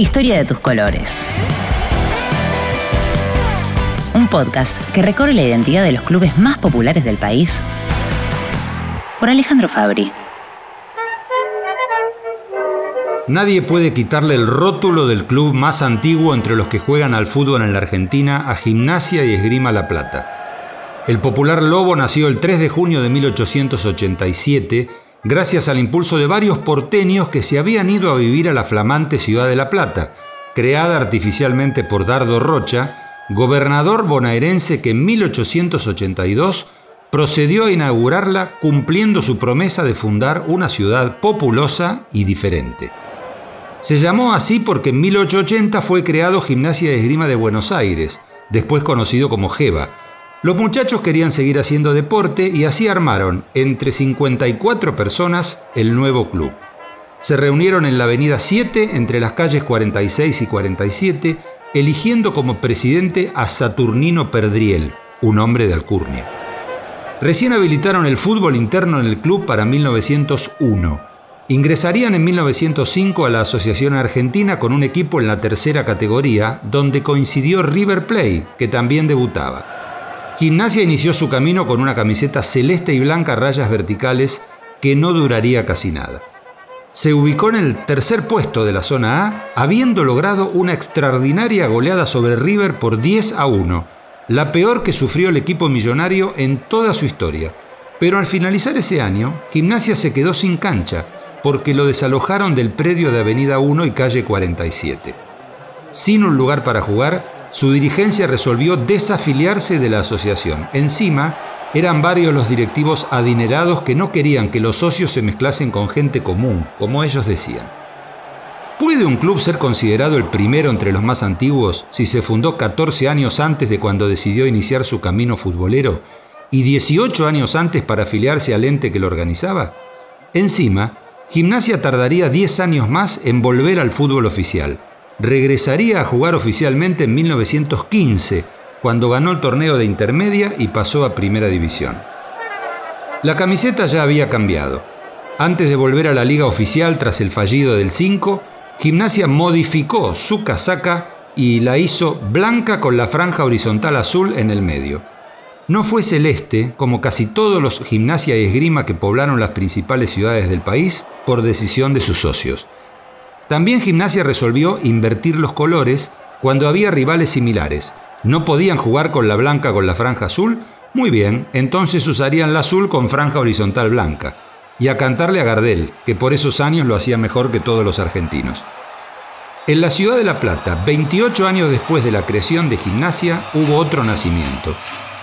Historia de tus colores. Un podcast que recorre la identidad de los clubes más populares del país por Alejandro Fabri. Nadie puede quitarle el rótulo del club más antiguo entre los que juegan al fútbol en la Argentina a Gimnasia y Esgrima La Plata. El popular Lobo nació el 3 de junio de 1887 gracias al impulso de varios porteños que se habían ido a vivir a la flamante ciudad de La Plata, creada artificialmente por Dardo Rocha, gobernador bonaerense que en 1882 procedió a inaugurarla cumpliendo su promesa de fundar una ciudad populosa y diferente. Se llamó así porque en 1880 fue creado Gimnasia de Esgrima de Buenos Aires, después conocido como GEBA. Los muchachos querían seguir haciendo deporte y así armaron, entre 54 personas, el nuevo club. Se reunieron en la avenida 7, entre las calles 46 y 47, eligiendo como presidente a Saturnino Perdriel, un hombre de alcurnia. Recién habilitaron el fútbol interno en el club para 1901 Ingresarían en 1905 a la Asociación Argentina con un equipo en la tercera categoría, donde coincidió River Plate, que también debutaba. Gimnasia inició su camino con una camiseta celeste y blanca rayas verticales que no duraría casi nada. Se ubicó en el tercer puesto de la zona A, habiendo logrado una extraordinaria goleada sobre River por 10 a 1, la peor que sufrió el equipo millonario en toda su historia. Pero al finalizar ese año, Gimnasia se quedó sin cancha, porque lo desalojaron del predio de Avenida 1 y calle 47. Sin un lugar para jugar, su dirigencia resolvió desafiliarse de la asociación. Encima, eran varios los directivos adinerados que no querían que los socios se mezclasen con gente común, como ellos decían. ¿Puede un club ser considerado el primero entre los más antiguos si se fundó 14 años antes de cuando decidió iniciar su camino futbolero y 18 años antes para afiliarse al ente que lo organizaba? Encima, Gimnasia tardaría 10 años más en volver al fútbol oficial. Regresaría a jugar oficialmente en 1915, cuando ganó el torneo de intermedia y pasó a primera división. La camiseta ya había cambiado. Antes de volver a la liga oficial tras el fallido del 5, Gimnasia modificó su casaca y la hizo blanca con la franja horizontal azul en el medio. No fue celeste, como casi todos los gimnasia y esgrima que poblaron las principales ciudades del país, por decisión de sus socios. También Gimnasia resolvió invertir los colores cuando había rivales similares. No podían jugar con la blanca con la franja azul. Muy bien, entonces usarían la azul con franja horizontal blanca. Y a cantarle a Gardel, que por esos años lo hacía mejor que todos los argentinos. En la ciudad de La Plata, 28 años después de la creación de Gimnasia, hubo otro nacimiento.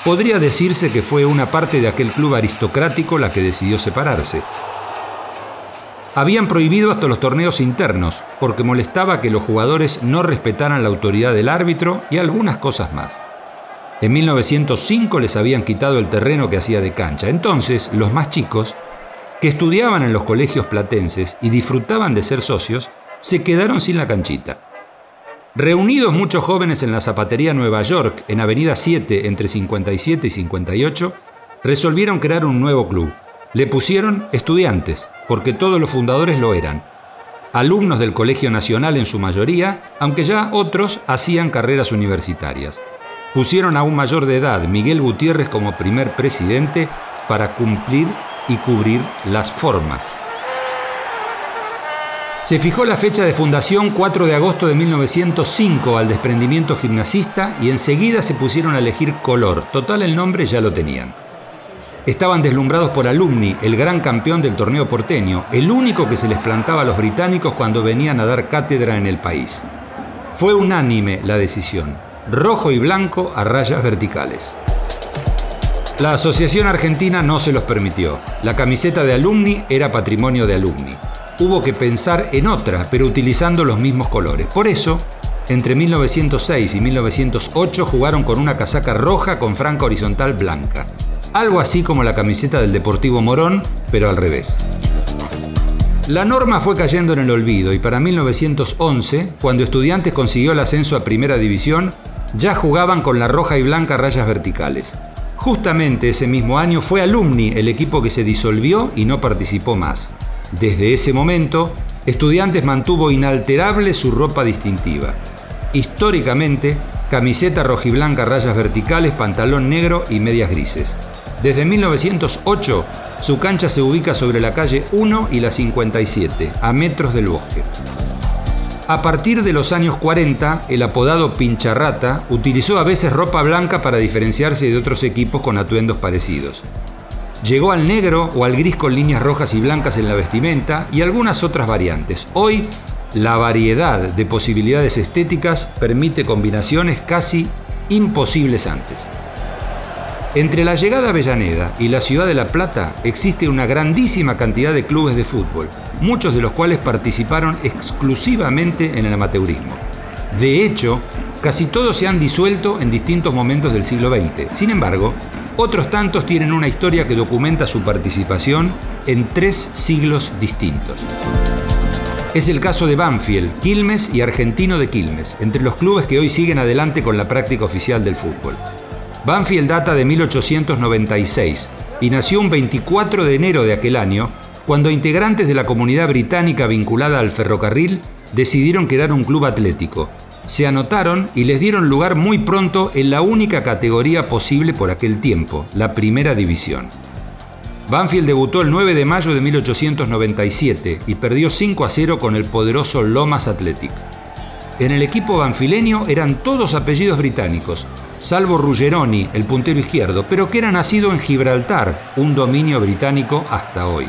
Podría decirse que fue una parte de aquel club aristocrático la que decidió separarse. Habían prohibido hasta los torneos internos, porque molestaba que los jugadores no respetaran la autoridad del árbitro y algunas cosas más. En 1905 les habían quitado el terreno que hacía de cancha. Entonces, los más chicos, que estudiaban en los colegios platenses y disfrutaban de ser socios, se quedaron sin la canchita. Reunidos muchos jóvenes en la zapatería Nueva York, en Avenida 7, entre 57 y 58, resolvieron crear un nuevo club. Le pusieron estudiantes, porque todos los fundadores lo eran. Alumnos del Colegio Nacional en su mayoría, aunque ya otros hacían carreras universitarias. Pusieron a un mayor de edad, Miguel Gutiérrez, como primer presidente para cumplir y cubrir las formas. Se fijó la fecha de fundación 4 de agosto de 1905 al desprendimiento gimnasista y enseguida se pusieron a elegir color. Total el nombre ya lo tenían. Estaban deslumbrados por Alumni, el gran campeón del torneo porteño, el único que se les plantaba a los británicos cuando venían a dar cátedra en el país. Fue unánime la decisión, rojo y blanco a rayas verticales. La Asociación Argentina no se los permitió. La camiseta de Alumni era patrimonio de Alumni. Hubo que pensar en otra, pero utilizando los mismos colores. Por eso, entre 1906 y 1908 jugaron con una casaca roja con franca horizontal blanca algo así como la camiseta del Deportivo Morón, pero al revés. La norma fue cayendo en el olvido y para 1911, cuando Estudiantes consiguió el ascenso a Primera División, ya jugaban con la roja y blanca rayas verticales. Justamente ese mismo año fue Alumni el equipo que se disolvió y no participó más. Desde ese momento, Estudiantes mantuvo inalterable su ropa distintiva. Históricamente, camiseta rojiblanca, rayas verticales, pantalón negro y medias grises. Desde 1908, su cancha se ubica sobre la calle 1 y la 57, a metros del bosque. A partir de los años 40, el apodado Pincharrata utilizó a veces ropa blanca para diferenciarse de otros equipos con atuendos parecidos. Llegó al negro o al gris con líneas rojas y blancas en la vestimenta y algunas otras variantes. Hoy, la variedad de posibilidades estéticas permite combinaciones casi imposibles antes. Entre la llegada a Avellaneda y la ciudad de La Plata existe una grandísima cantidad de clubes de fútbol, muchos de los cuales participaron exclusivamente en el amateurismo. De hecho, casi todos se han disuelto en distintos momentos del siglo XX. Sin embargo, otros tantos tienen una historia que documenta su participación en tres siglos distintos. Es el caso de Banfield, Quilmes y Argentino de Quilmes, entre los clubes que hoy siguen adelante con la práctica oficial del fútbol. Banfield data de 1896 y nació un 24 de enero de aquel año, cuando integrantes de la comunidad británica vinculada al ferrocarril decidieron crear un club atlético, se anotaron y les dieron lugar muy pronto en la única categoría posible por aquel tiempo, la primera división. Banfield debutó el 9 de mayo de 1897 y perdió 5 a 0 con el poderoso Lomas Athletic. En el equipo banfileño eran todos apellidos británicos, salvo Ruggeroni, el puntero izquierdo, pero que era nacido en Gibraltar, un dominio británico hasta hoy.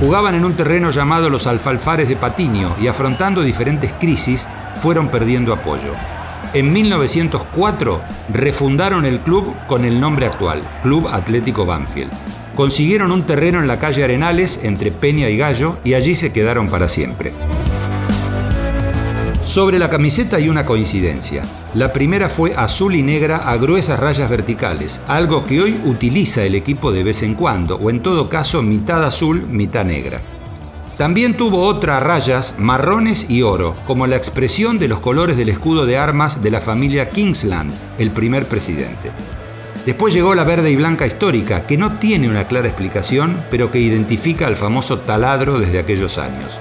Jugaban en un terreno llamado los Alfalfares de Patiño y afrontando diferentes crisis, fueron perdiendo apoyo. En 1904 refundaron el club con el nombre actual, Club Atlético Banfield. Consiguieron un terreno en la calle Arenales entre Peña y Gallo y allí se quedaron para siempre. Sobre la camiseta hay una coincidencia. La primera fue azul y negra a gruesas rayas verticales, algo que hoy utiliza el equipo de vez en cuando, o en todo caso mitad azul, mitad negra. También tuvo otras rayas marrones y oro, como la expresión de los colores del escudo de armas de la familia Kingsland, el primer presidente. Después llegó la verde y blanca histórica, que no tiene una clara explicación, pero que identifica al famoso taladro desde aquellos años.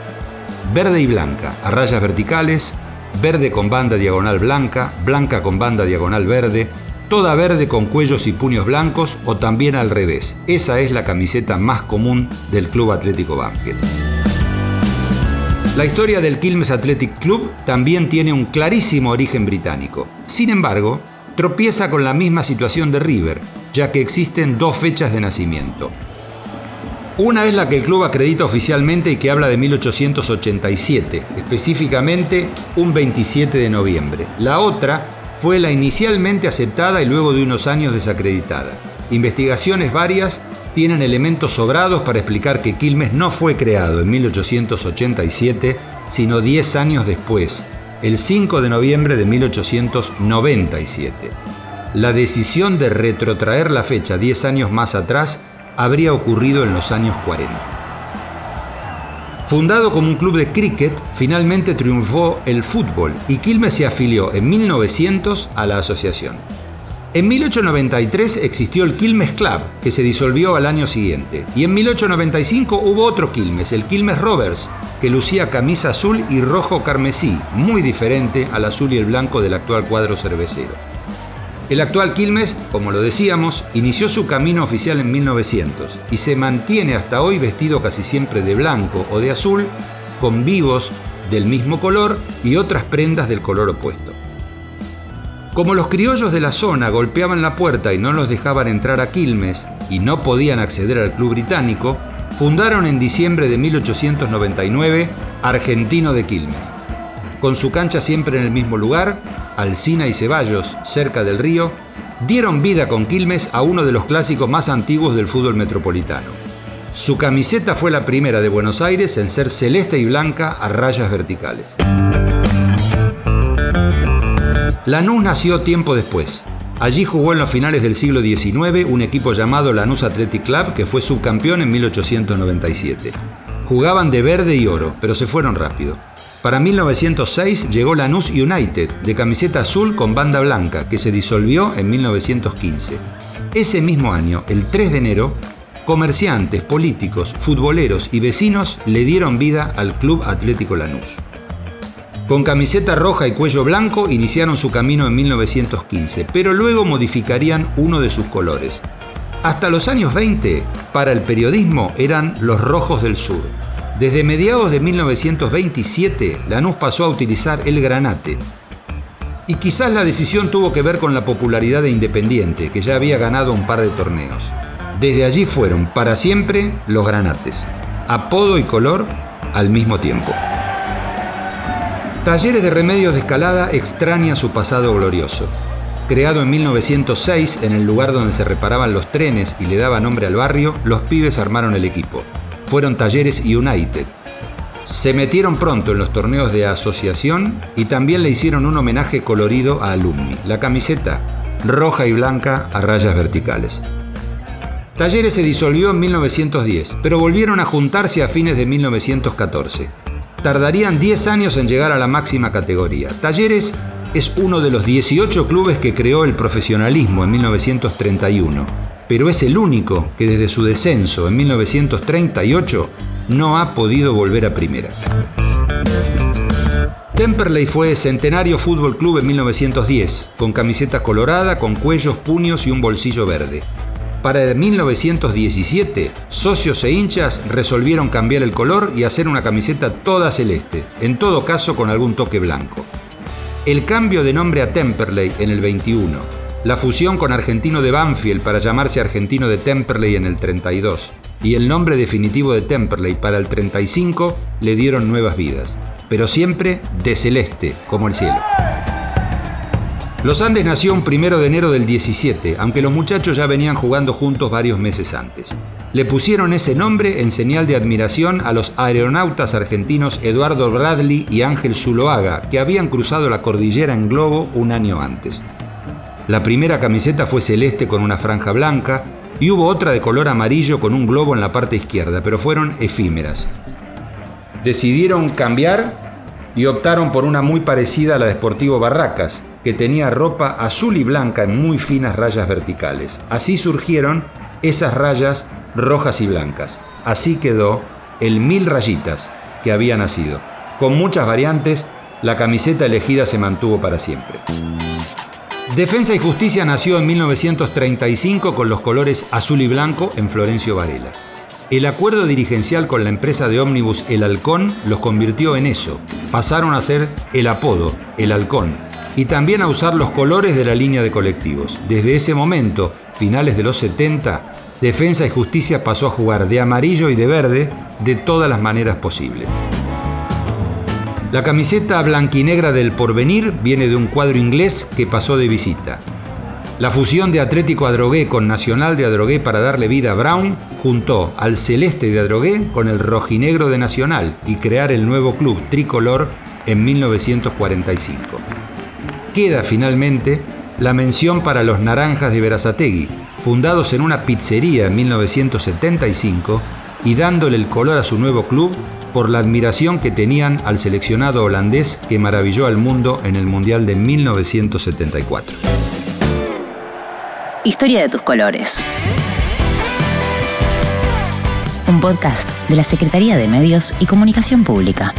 Verde y blanca, a rayas verticales, verde con banda diagonal blanca, blanca con banda diagonal verde, toda verde con cuellos y puños blancos o también al revés. Esa es la camiseta más común del Club Atlético Banfield. La historia del Quilmes Athletic Club también tiene un clarísimo origen británico. Sin embargo, tropieza con la misma situación de River, ya que existen dos fechas de nacimiento. Una es la que el club acredita oficialmente y que habla de 1887, específicamente un 27 de noviembre. La otra fue la inicialmente aceptada y luego de unos años desacreditada. Investigaciones varias tienen elementos sobrados para explicar que Quilmes no fue creado en 1887, sino 10 años después, el 5 de noviembre de 1897. La decisión de retrotraer la fecha 10 años más atrás habría ocurrido en los años 40. Fundado como un club de cricket, finalmente triunfó el fútbol y Quilmes se afilió en 1900 a la asociación. En 1893 existió el Quilmes Club, que se disolvió al año siguiente, y en 1895 hubo otro Quilmes, el Quilmes Rovers, que lucía camisa azul y rojo carmesí, muy diferente al azul y el blanco del actual cuadro cervecero. El actual Quilmes, como lo decíamos, inició su camino oficial en 1900 y se mantiene hasta hoy vestido casi siempre de blanco o de azul, con vivos del mismo color y otras prendas del color opuesto. Como los criollos de la zona golpeaban la puerta y no los dejaban entrar a Quilmes y no podían acceder al club británico, fundaron en diciembre de 1899 Argentino de Quilmes. Con su cancha siempre en el mismo lugar, Alcina y Ceballos, cerca del río, dieron vida con Quilmes a uno de los clásicos más antiguos del fútbol metropolitano. Su camiseta fue la primera de Buenos Aires en ser celeste y blanca a rayas verticales. Lanús nació tiempo después. Allí jugó en los finales del siglo XIX un equipo llamado Lanús Athletic Club que fue subcampeón en 1897. Jugaban de verde y oro, pero se fueron rápido. Para 1906 llegó Lanús United, de camiseta azul con banda blanca, que se disolvió en 1915. Ese mismo año, el 3 de enero, comerciantes, políticos, futboleros y vecinos le dieron vida al Club Atlético Lanús. Con camiseta roja y cuello blanco iniciaron su camino en 1915, pero luego modificarían uno de sus colores. Hasta los años 20, para el periodismo eran los rojos del sur. Desde mediados de 1927, Lanús pasó a utilizar el granate. Y quizás la decisión tuvo que ver con la popularidad de Independiente, que ya había ganado un par de torneos. Desde allí fueron para siempre los granates, apodo y color al mismo tiempo. Talleres de Remedios de Escalada extraña su pasado glorioso. Creado en 1906 en el lugar donde se reparaban los trenes y le daba nombre al barrio, los pibes armaron el equipo. Fueron Talleres United. Se metieron pronto en los torneos de asociación y también le hicieron un homenaje colorido a Alumni, la camiseta roja y blanca a rayas verticales. Talleres se disolvió en 1910, pero volvieron a juntarse a fines de 1914 tardarían 10 años en llegar a la máxima categoría. Talleres es uno de los 18 clubes que creó el profesionalismo en 1931, pero es el único que desde su descenso en 1938 no ha podido volver a primera. Temperley fue Centenario Fútbol Club en 1910, con camiseta colorada, con cuellos, puños y un bolsillo verde. Para el 1917, socios e hinchas resolvieron cambiar el color y hacer una camiseta toda celeste, en todo caso con algún toque blanco. El cambio de nombre a Temperley en el 21, la fusión con Argentino de Banfield para llamarse Argentino de Temperley en el 32 y el nombre definitivo de Temperley para el 35 le dieron nuevas vidas, pero siempre de celeste como el cielo. Los Andes nació un primero de enero del 17, aunque los muchachos ya venían jugando juntos varios meses antes. Le pusieron ese nombre en señal de admiración a los aeronautas argentinos Eduardo Bradley y Ángel Zuloaga, que habían cruzado la cordillera en globo un año antes. La primera camiseta fue celeste con una franja blanca y hubo otra de color amarillo con un globo en la parte izquierda, pero fueron efímeras. Decidieron cambiar y optaron por una muy parecida a la de Sportivo Barracas, que tenía ropa azul y blanca en muy finas rayas verticales. Así surgieron esas rayas rojas y blancas. Así quedó el mil rayitas que había nacido. Con muchas variantes, la camiseta elegida se mantuvo para siempre. Defensa y Justicia nació en 1935 con los colores azul y blanco en Florencio Varela. El acuerdo dirigencial con la empresa de ómnibus El Halcón los convirtió en eso. Pasaron a ser el apodo, El Halcón, y también a usar los colores de la línea de colectivos. Desde ese momento, finales de los 70, Defensa y Justicia pasó a jugar de amarillo y de verde de todas las maneras posibles. La camiseta blanquinegra del porvenir viene de un cuadro inglés que pasó de visita. La fusión de Atlético Adrogué con Nacional de Adrogué para darle vida a Brown juntó al celeste de Adrogué con el rojinegro de Nacional y crear el nuevo club tricolor en 1945 queda finalmente la mención para los Naranjas de Verazategui, fundados en una pizzería en 1975 y dándole el color a su nuevo club por la admiración que tenían al seleccionado holandés que maravilló al mundo en el Mundial de 1974. Historia de tus colores. Un podcast de la Secretaría de Medios y Comunicación Pública.